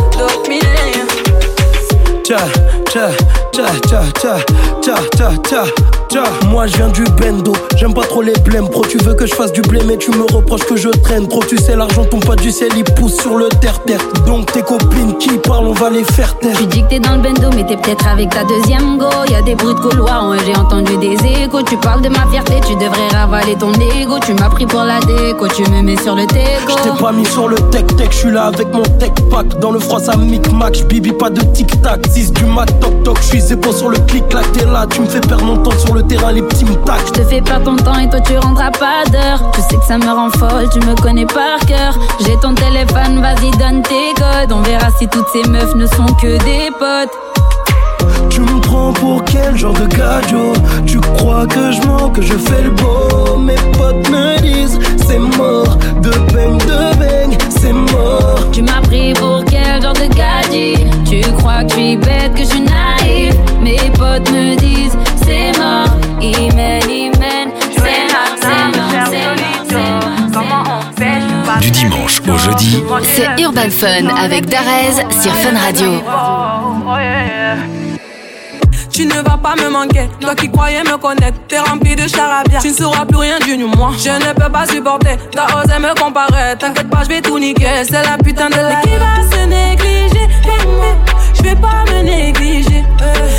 dominer. Tcha, tcha, tcha, tcha, tcha, tcha, tcha, tcha. Moi je viens du bendo, j'aime pas trop les blèmes Pro tu veux que je fasse du blé mais tu me reproches que je traîne. Trop tu sais l'argent tombe pas du ciel il pousse sur le terre-terre. Donc tes copines qui parlent on va les faire taire. Tu dis que t'es dans le bendo mais t'es peut-être avec ta deuxième go. Y'a des bruits de couloir, ouais, j'ai entendu des échos. Tu parles de ma fierté, tu devrais ravaler ton ego. Tu m'as pris pour la déco, tu me mets sur le teco Je t'ai pas mis sur le tech-tech, je suis là avec mon tech-pack. Dans le froid ça mic-mac, bibi pas de tic-tac. 6 du mat toc-toc, je suis sur le clic-clac T'es là, tu me fais perdre mon temps sur le terrain, les petits Je te fais pas ton temps et toi tu rendras pas d'heure. Tu sais que ça me rend folle, tu me connais par cœur. J'ai ton téléphone, vas-y donne tes codes. On verra si toutes ces meufs ne sont que des potes. Prends pour quel genre de gajo Tu crois que je mens, que je fais le beau Mes potes me disent c'est mort De bang, de bang, c'est mort Tu m'as pris pour quel genre de gadget Tu crois que je suis bête, que je suis naïf Mes potes me disent c'est mort Imen, Imen, c'est mort, c'est mort, Du dimanche au jeudi, c'est Urban Fun avec Darez sur Fun Radio. Tu ne vas pas me manquer, toi qui croyais me connaître, t'es rempli de charabia. Tu ne sauras plus rien du moi. Je ne peux pas supporter, t'as osé me comparer. T'inquiète pas, je vais tout niquer, c'est la putain de la. qui va se négliger? Je vais pas me négliger.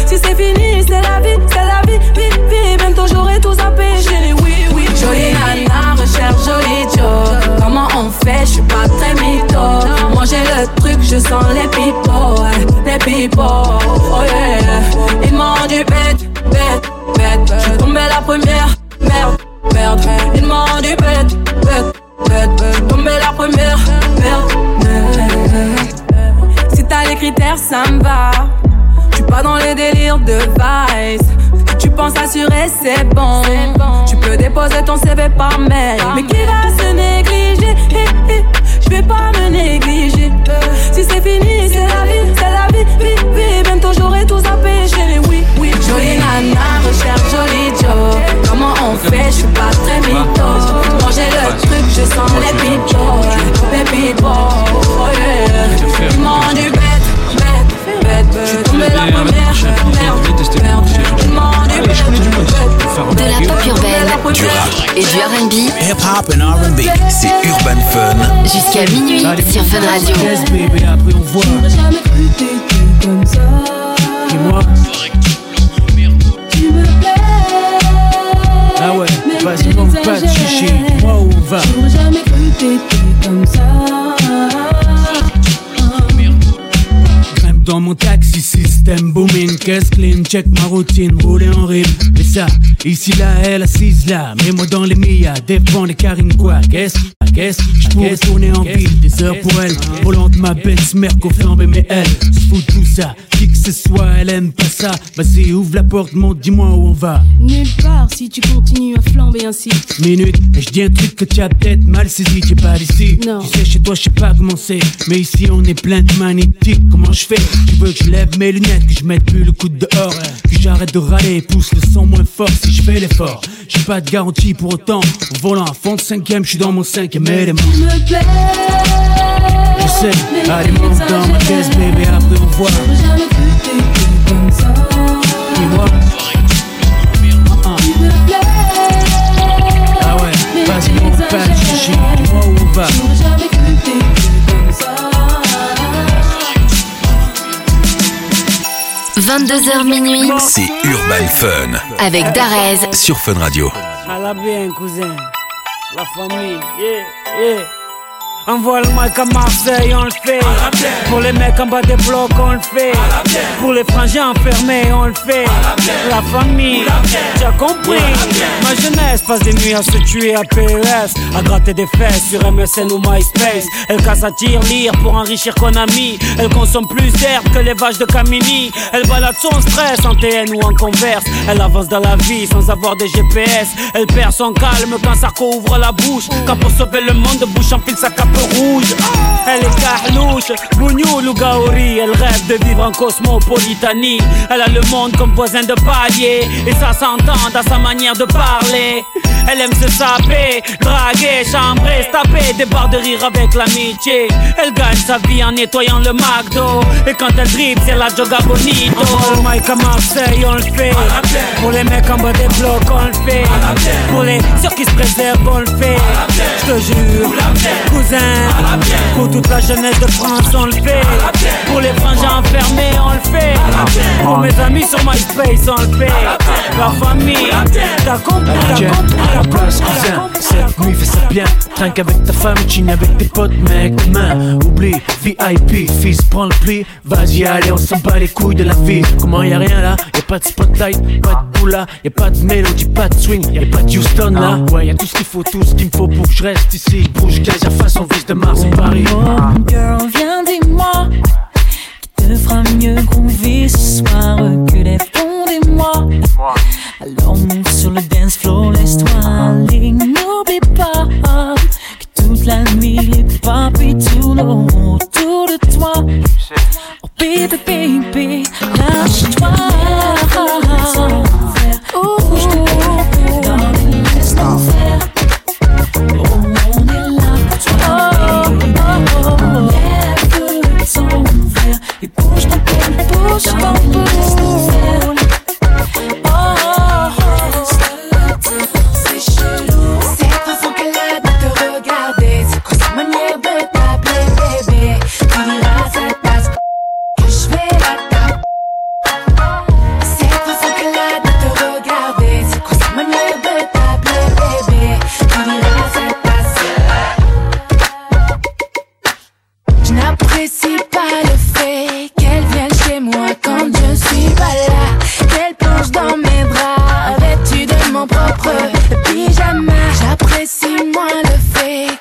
Si c'est fini, c'est la vie, c'est la vie, vie, vie. Bientôt j'aurai tout zappé. J'ai oui, oui. Jolie nana, recherche jolie Joe. Comment on fait? Je suis pas très mytho. J'ai le truc, je sens les pipos, les pipos. Oh yeah. Ils m'ont du bête, bête, bête. Je tombé la première, merde, merde. Ils m'ont du bête, bête, bête, bête. Tombé la première, merde, merde. Si t'as les critères, ça me va. Tu pas dans les délires de vice. Tu penses assurer, c'est bon. Tu peux déposer ton CV par mail. Mais qui va se négliger? Je vais pas me négliger. Si c'est fini, c'est la vie, c'est la vie, vie, vie. Bientôt j'aurai tout zappé, chérie, oui, oui. Jolie nana, recherche joli Joe. Comment on fait? Je suis pas très mytho. Manger le truc, je sens les people. Les people, oh yeah. Ils m'ont du bête, bête, bête. Je suis tombé la première, De la pop urbaine, Du rap. et du R&B Hip Hop and R&B. C'est Urban Fun. jusqu'à minuit sur Fun Radio. Yes, baby, après on voit. Jamais cru t'étais comme ça. Dis-moi. Tu me plais. Ah ouais, vas-y, manque pas de chichi. Dis-moi où on va. J'aurais jamais cru t'étais comme ça. Grimpe dans mon taxi, système booming, caisse clean, check ma routine, rouler en rime. Ici là, elle assise là, mets-moi dans les millas, défends les carines quoi, qu'est-ce Qu'est-ce je pourrais tourner en ville, des heures pour elle. Volante ma Benz, merco flambé, mais elle se fout de tout ça. Qui que ce soit, elle aime pas ça. Vas-y, ouvre la porte, monte, dis-moi où on va. Nulle part si tu continues à flamber ainsi. Minute, et je dis un truc que tu as peut-être mal saisi, t'es pas d'ici. Non. Tu sais, chez toi, je sais pas comment c'est. Mais ici, on est plein de magnétiques. Comment je fais? Tu veux que je lève mes lunettes, que je mette plus le coude dehors, que j'arrête de râler, pousse le son moins fort si je fais l'effort. J'ai pas de garantie pour autant. Au volant à fond de cinquième, je suis dans mon cinquième élément. Me. Je sais, allez, monte dans ma caisse, bébé, après on voit. Dis-moi. Ah, ah ouais, vas-y, monte pas de chichi. Dis-moi où on va. 22h minuit C'est Urban Fun. avec Darez Sur Fun Radio. À la bien, cousin. La famille, yeah, yeah. Envoie le mic à Marseille, on le fait. Pour les mecs en bas des blocs, on le fait. Pour les frangins enfermés, on le fait. La famille, tu as compris. Ma jeunesse passe des nuits à se tuer à PES, à gratter des fesses sur MSN ou MySpace. Elle casse à tir, lire pour enrichir Konami. Elle consomme plus d'herbe que les vaches de Camini. Elle balade son stress en TN ou en converse. Elle avance dans la vie sans avoir de GPS. Elle perd son calme quand Sarko ouvre la bouche. Quand pour sauver le monde, bouche enfile sa cape rouge. Elle est carlouche, bougnoul ou gaori. Elle rêve de vivre en cosmopolitanie. Elle a le monde comme voisin de palier. Et ça s'entend dans sa manière de parler. Elle aime se saper, draguer, chambrer, se taper des barres de rire avec l'amitié. Elle gagne sa vie en nettoyant le McDo. Et quand elle dribble, c'est la joga bonito. Le mic à Marseille, on le fait. Pour les mecs en bas des blocs, on le fait. Pour les ceux qui se préservent, on le fait. Je te jure, cousin. Pour toute la jeunesse de France, on le fait. Pour les frangins enfermés, on le fait. Pour mes amis sur MySpace, on le fait. La famille, t'as compris, t'as compris. À la place, cousin, cette nuit fais ça bien. Trinque avec ta femme, chine avec tes potes, mec, demain. Oublie, VIP, fils, prends le pli. Vas-y, allez, on s'en bat les couilles de la vie. Comment y a rien là? Y'a pas de spotlight, pas de boula, y'a pas de mélodie, pas de swing, y'a pas de Houston là. Ouais, y'a tout ce qu'il faut, tout ce qu'il me faut pour que je reste ici. Bouge, gaz à façon de Mars et Paris. Girl, viens dis-moi Qui te fera mieux groover ce soir. Que les fonds des mois Alors move sur le dance floor, laisse-toi aller. N'oublie pas que toute la nuit les papis tournent autour de toi. Oh baby, baby, lâche-toi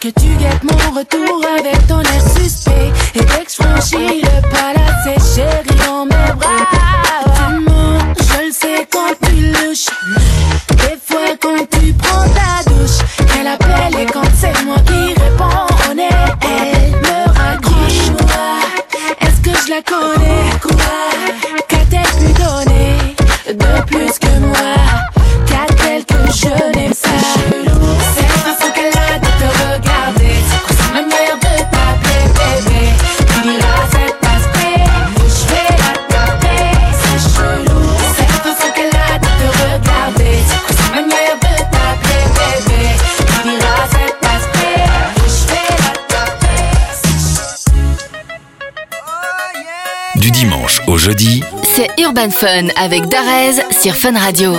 que tu guettes mon retour avec Urban Fun avec Darez sur Fun Radio.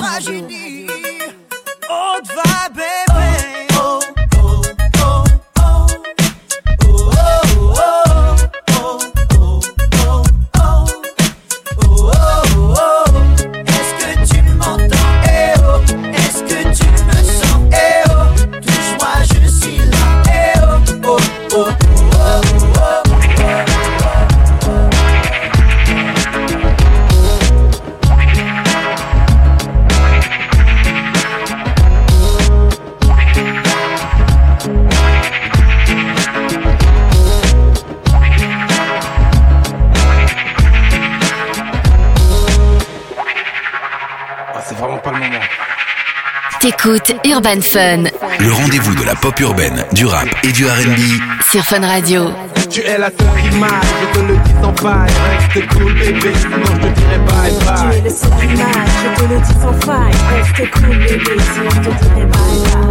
Urban Fun. Le rendez-vous de la pop urbaine, du rap et du RB. Sur Fun Radio. Tu es la seule m'aille, je te le dis sans faille. Reste cool, bébé, sinon je te dirai bye bye. Tu es le seul qui m'aille, je te le dis sans faille. Reste cool, bébé, sinon je te dirai bye bye.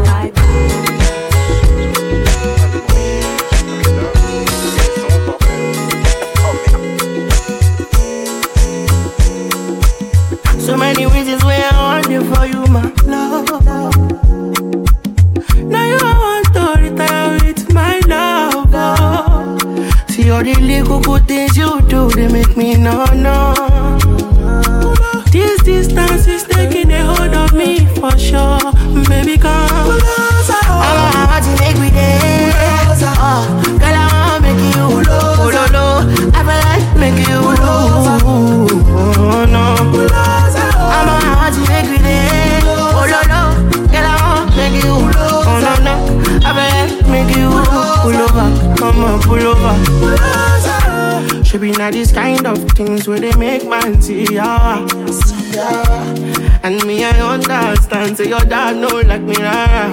Your dad know like me rara.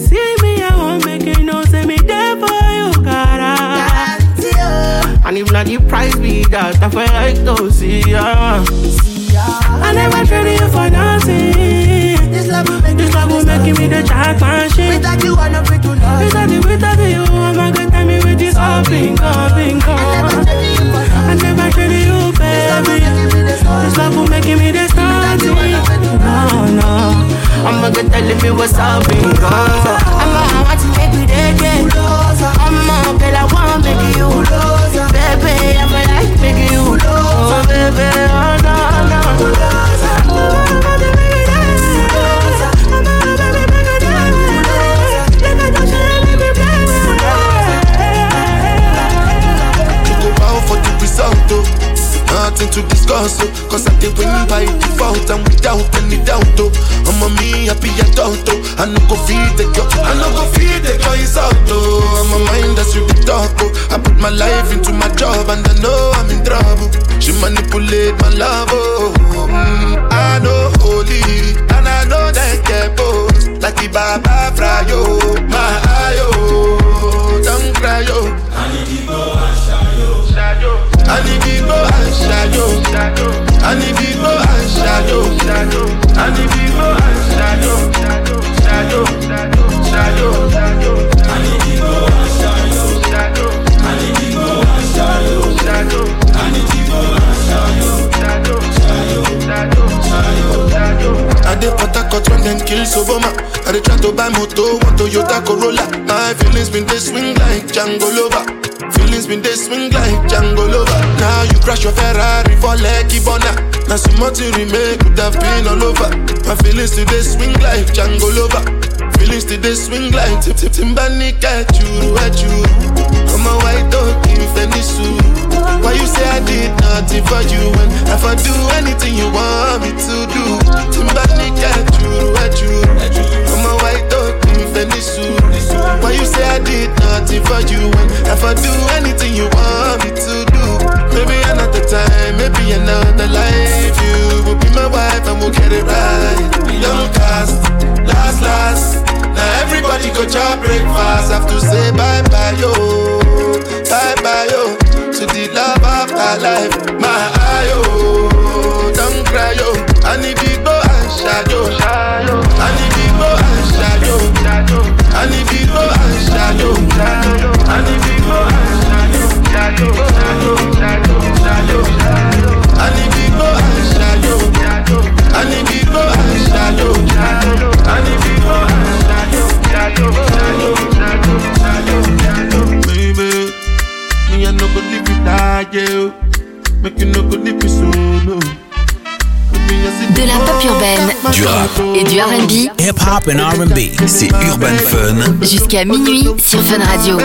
See me I won't make you know, say me there for you, gotta. Ah. And if not the price be that, I feel like to see ya. I never traded you for nothing. This love will make, this love will make me the jackpot shit. Without you, I'm not free to love. Without you, without you, I'm not gonna tell me with this all bingo, bingo. I never traded you, baby. This love will make me the starting. No, no. I'm not gonna tell me what's up, bingo. I'm gonna want to make me dead, yeah. I'm a girl, I wanna make you. Baby, I'm like make you. Oh, baby, oh, no, no. Discuss, oh, cause I did win by default and without any doubt. Oh, I'm a me happy adult, oh, I no go feed the girl, I no go feed the girl is out. Oh, I'm a mind that's really dark. Oh, I put my life into my job and I know I'm in trouble. She manipulate my love, oh, mm, I know holy and I know that get both like the Baba Frayo, my ayo, don't cry yo. Shayo. I need to go and shayo, shayo. I need to go and shayo, shayo. I need to go and shayo, shayo, shayo, shayo. I need to go and shayo, shayo. I need to go and shayo, shayo. I need to go and shayo, shayo, shayo, shayo, shayo. I dey put a cut when them kill Soboma. I dey try to buy moto, one Toyota Corolla. My feelings been they swing like Django Lover. Feelings been they swing like Django Lover. Now you crash your Ferrari for Lucky Bona. Now so much you remake could have been all over. My feelings today swing like Django Lover. Feelings today swing like Tip Tip Timbani at you, at you. I'm a white dog in Venice. Why you say I did nothing for you when if I do anything you want me to do? Timbani at you, at you. I'm a white dog in Venice. Why you say I did nothing for you when if I do anything you want me to do? Maybe another time, maybe another life. You will be my wife and we'll get it right. Young cast, last, last. Now everybody go chop breakfast. Have to say bye bye yo, bye bye yo to the love of my life. My ayo, don't cry yo. I need to go and shadow, And you and Baby, me I no go live. Make you no go live me solo. De la pop urbaine. Du rap. Et du RB. Hip hop et RB. C'est Urban Fun. Jusqu'à minuit sur Fun Radio.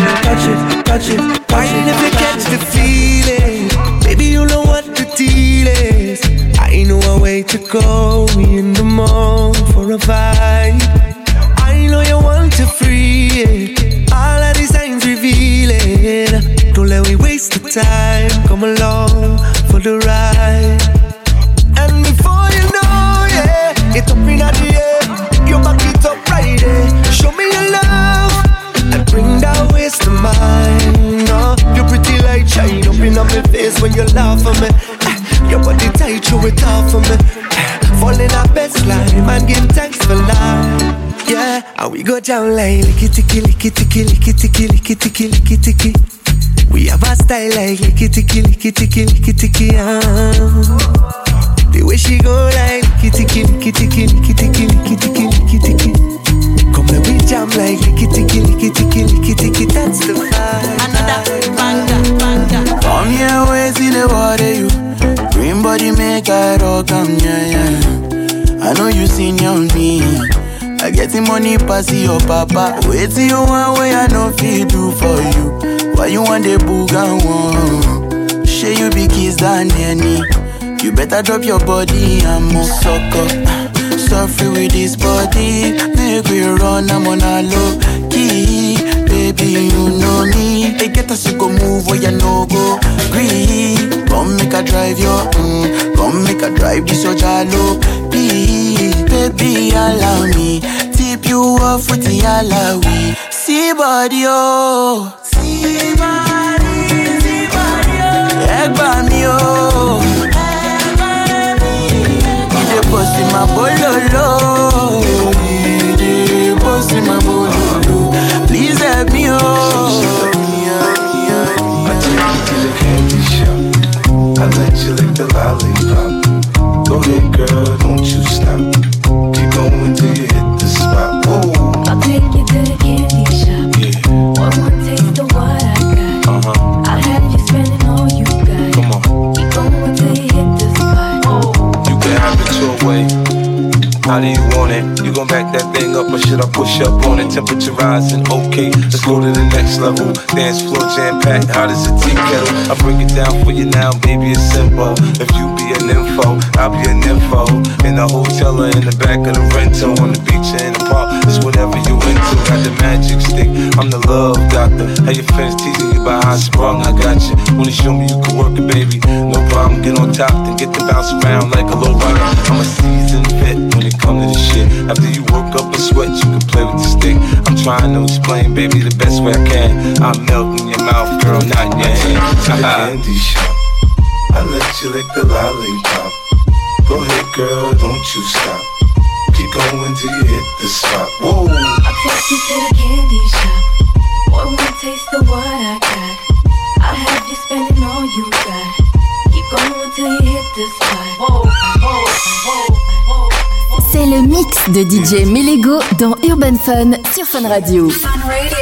Touch it, down like licky ticky, licky ticky, licky ticky, licky ticky, licky ticky. We have a style like licky ticky, licky ticky, licky ticky. Ah. The way she go like licky ticky, licky ticky, licky ticky, licky ticky, licky ticky. Come let we jam like licky ticky, licky ticky, licky ticky. That's the vibe. Another banger, banger. Come here, wait, see the water, you. Green body make I rock, am yeah, yeah. I know you seen on me. I get the money pass your papa. Wait till you want way I know feel do for you. Why you want the boogan one? Share you be kiss than any. You better drop your body and move sucker. Suffer with this body. Make we run, I'm on a low key. Baby, you know me. They get us to go move where you no go. Green. Come make a drive your mm. Come make a drive this your jalo. Please, baby, allow me. You off with the alawi. See body, oh. See body, see body, oh. Egg by me, oh. Ìdè bọ̀ sí ma bololo. Ìdè bọ̀ sí ma bololo. Please help me, oh. I let you lick the lollipop. Go ahead, girl, How do you want it? You gon' back that thing up or should I push up on it? Temperature rising, okay. Let's go to the next level. Dance floor jam packed, hot as a tea kettle. I break it down for you now, baby, it's simple. If you be an info, I'll be an info. In the hotel or in the back of the rental, on the beach or in the park, it's whatever you into. Got the magic stick, I'm the love doctor. How your friends teasing you about how I sprung, I got you. Wanna show me you can work it, baby? No problem, get on top, then get to bounce around like a low rider. I'm a seasoned vet when it come to this shit. After you work up a sweat, you can play with the stick. I'm trying to explain, baby, the best way I can. I'm melting your mouth, girl, not your hand. the [laughs] candy shop. I let you lick the lollipop. Go ahead, girl, don't you stop. Keep going till you hit the spot. Whoa. I'll take you to the candy shop. One more taste of what I got? I'll have you spending all you got. Keep going C'est le mix de DJ Melego dans Urban Fun sur Fun Radio. Fun Radio.